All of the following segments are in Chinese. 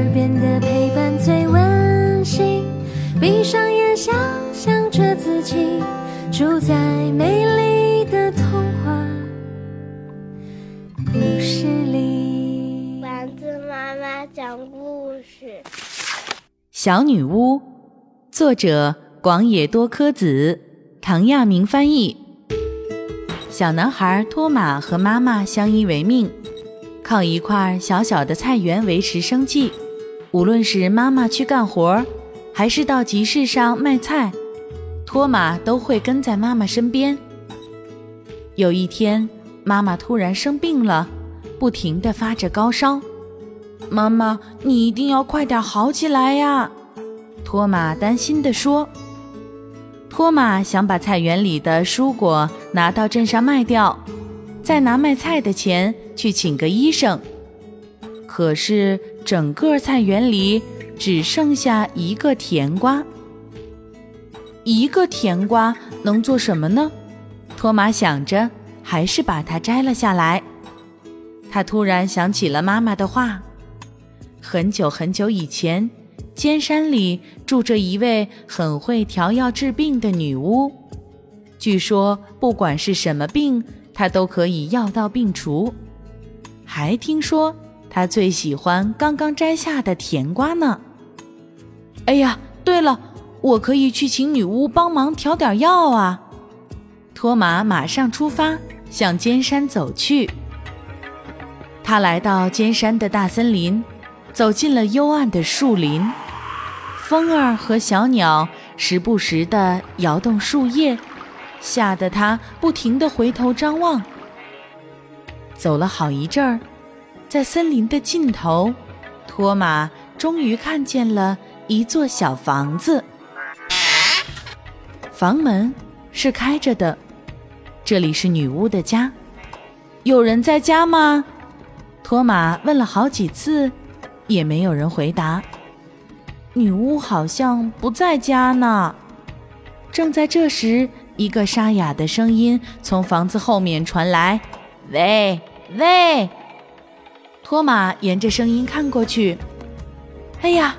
耳边的陪伴最温馨。闭上眼，想象着自己住在美丽的童话故事里。丸子妈妈讲故事。小女巫，作者广野多科子，唐亚明翻译。小男孩托马和妈妈相依为命，靠一块小小的菜园维持生计。无论是妈妈去干活，还是到集市上卖菜，托马都会跟在妈妈身边。有一天，妈妈突然生病了，不停地发着高烧。妈妈，你一定要快点好起来呀！托马担心地说。托马想把菜园里的蔬果拿到镇上卖掉，再拿卖菜的钱去请个医生。可是整个菜园里只剩下一个甜瓜。一个甜瓜能做什么呢？托马想着，还是把它摘了下来。他突然想起了妈妈的话。很久很久以前，尖山里住着一位很会调药治病的女巫。据说，不管是什么病，她都可以药到病除。还听说，他最喜欢刚刚摘下的甜瓜呢。哎呀，对了，我可以去请女巫帮忙调点药啊！托马马上出发，向尖山走去。他来到尖山的大森林。走进了幽暗的树林，风儿和小鸟时不时地摇动树叶，吓得他不停地回头张望。走了好一阵儿，在森林的尽头，托马终于看见了一座小房子。房门是开着的，这里是女巫的家。有人在家吗？托马问了好几次。也没有人回答。女巫好像不在家呢。正在这时，一个沙哑的声音从房子后面传来：“喂，喂！”托马沿着声音看过去，哎呀，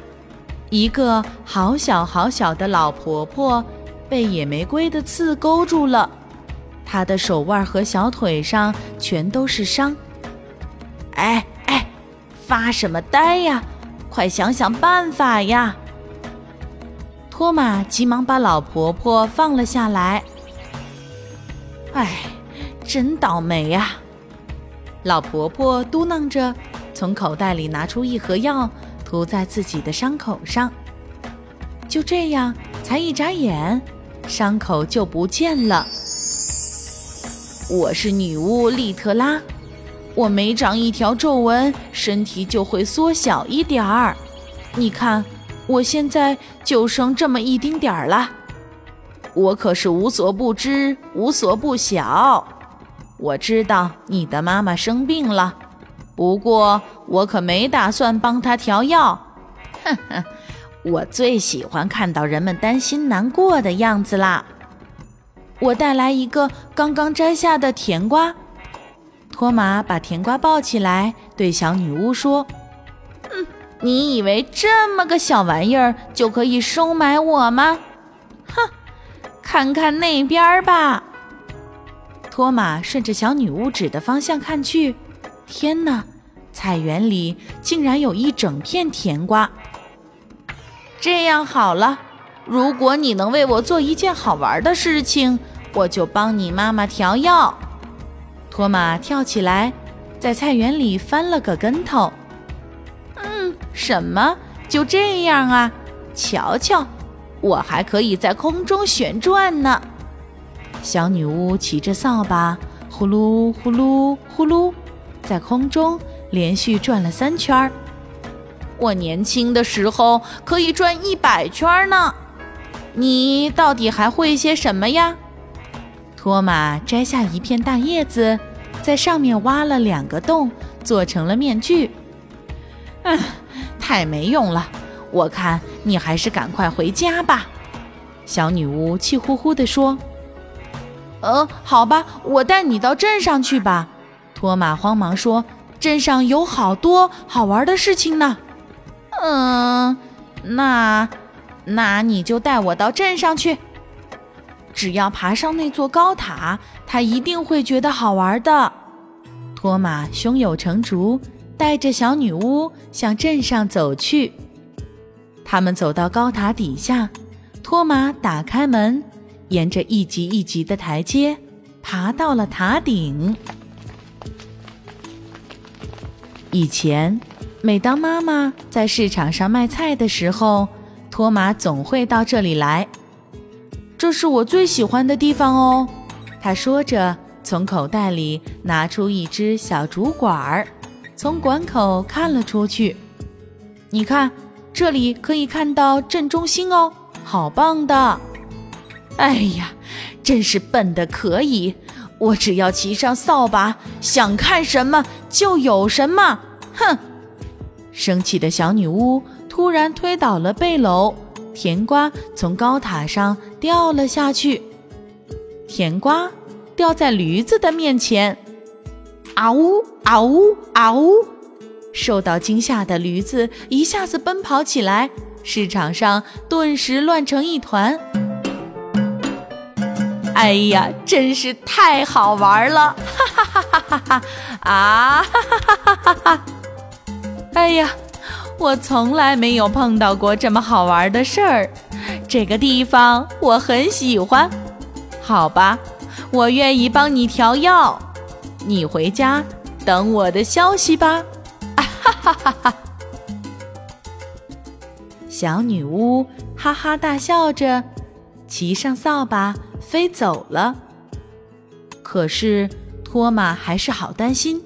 一个好小好小的老婆婆被野玫瑰的刺勾住了，她的手腕和小腿上全都是伤。哎哎。发什么呆呀！快想想办法呀！托马急忙把老婆婆放了下来。哎，真倒霉呀！老婆婆嘟囔着，从口袋里拿出一盒药，涂在自己的伤口上。就这样，才一眨眼，伤口就不见了。我是女巫利特拉。我每长一条皱纹，身体就会缩小一点儿。你看，我现在就剩这么一丁点儿了。我可是无所不知，无所不晓。我知道你的妈妈生病了，不过我可没打算帮她调药。哼哼，我最喜欢看到人们担心难过的样子啦。我带来一个刚刚摘下的甜瓜。托马把甜瓜抱起来，对小女巫说：“嗯，你以为这么个小玩意儿就可以收买我吗？哼，看看那边吧。”托马顺着小女巫指的方向看去，天哪，菜园里竟然有一整片甜瓜。这样好了，如果你能为我做一件好玩的事情，我就帮你妈妈调药。托马跳起来，在菜园里翻了个跟头。嗯，什么？就这样啊？瞧瞧，我还可以在空中旋转呢！小女巫骑着扫把，呼噜呼噜呼噜，在空中连续转了三圈儿。我年轻的时候可以转一百圈呢。你到底还会些什么呀？托马摘下一片大叶子，在上面挖了两个洞，做成了面具。唉，太没用了！我看你还是赶快回家吧。”小女巫气呼呼地说。“呃，好吧，我带你到镇上去吧。”托马慌忙说，“镇上有好多好玩的事情呢。”“嗯，那那你就带我到镇上去。只要爬上那座高塔，他一定会觉得好玩的。托马胸有成竹，带着小女巫向镇上走去。他们走到高塔底下，托马打开门，沿着一级一级的台阶，爬到了塔顶。以前，每当妈妈在市场上卖菜的时候，托马总会到这里来。这是我最喜欢的地方哦，他说着，从口袋里拿出一只小竹管儿，从管口看了出去。你看，这里可以看到镇中心哦，好棒的！哎呀，真是笨的可以，我只要骑上扫把，想看什么就有什么。哼！生气的小女巫突然推倒了背篓。甜瓜从高塔上掉了下去，甜瓜掉在驴子的面前，啊呜啊呜啊呜！受到惊吓的驴子一下子奔跑起来，市场上顿时乱成一团。哎呀，真是太好玩了！哈哈哈哈哈哈！啊哈哈哈哈哈！哎呀！我从来没有碰到过这么好玩的事儿，这个地方我很喜欢。好吧，我愿意帮你调药，你回家等我的消息吧。啊哈哈哈哈！小女巫哈哈大笑着，骑上扫把飞走了。可是托马还是好担心。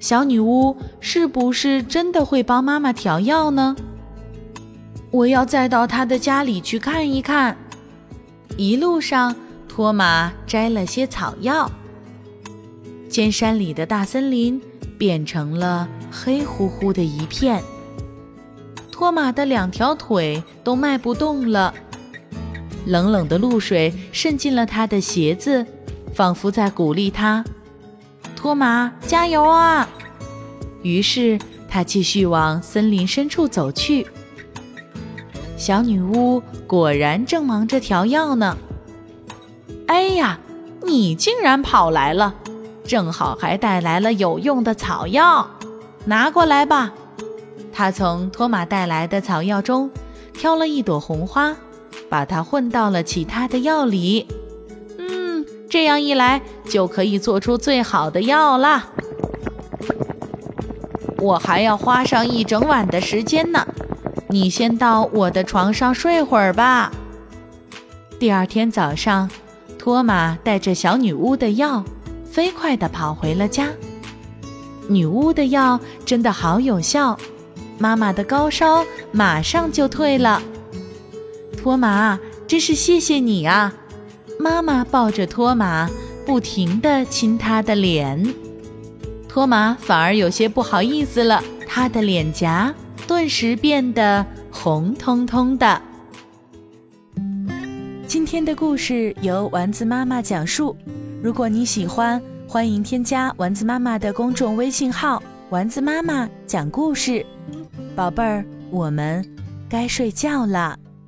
小女巫是不是真的会帮妈妈调药呢？我要再到她的家里去看一看。一路上，托马摘了些草药。尖山里的大森林变成了黑乎乎的一片。托马的两条腿都迈不动了，冷冷的露水渗进了他的鞋子，仿佛在鼓励他：“托马，加油啊！”于是他继续往森林深处走去。小女巫果然正忙着调药呢。哎呀，你竟然跑来了，正好还带来了有用的草药，拿过来吧。他从托马带来的草药中挑了一朵红花，把它混到了其他的药里。嗯，这样一来就可以做出最好的药啦。我还要花上一整晚的时间呢，你先到我的床上睡会儿吧。第二天早上，托马带着小女巫的药，飞快地跑回了家。女巫的药真的好有效，妈妈的高烧马上就退了。托马，真是谢谢你啊！妈妈抱着托马，不停地亲他的脸。托马反而有些不好意思了，他的脸颊顿时变得红彤彤的。今天的故事由丸子妈妈讲述。如果你喜欢，欢迎添加丸子妈妈的公众微信号“丸子妈妈讲故事”。宝贝儿，我们该睡觉了。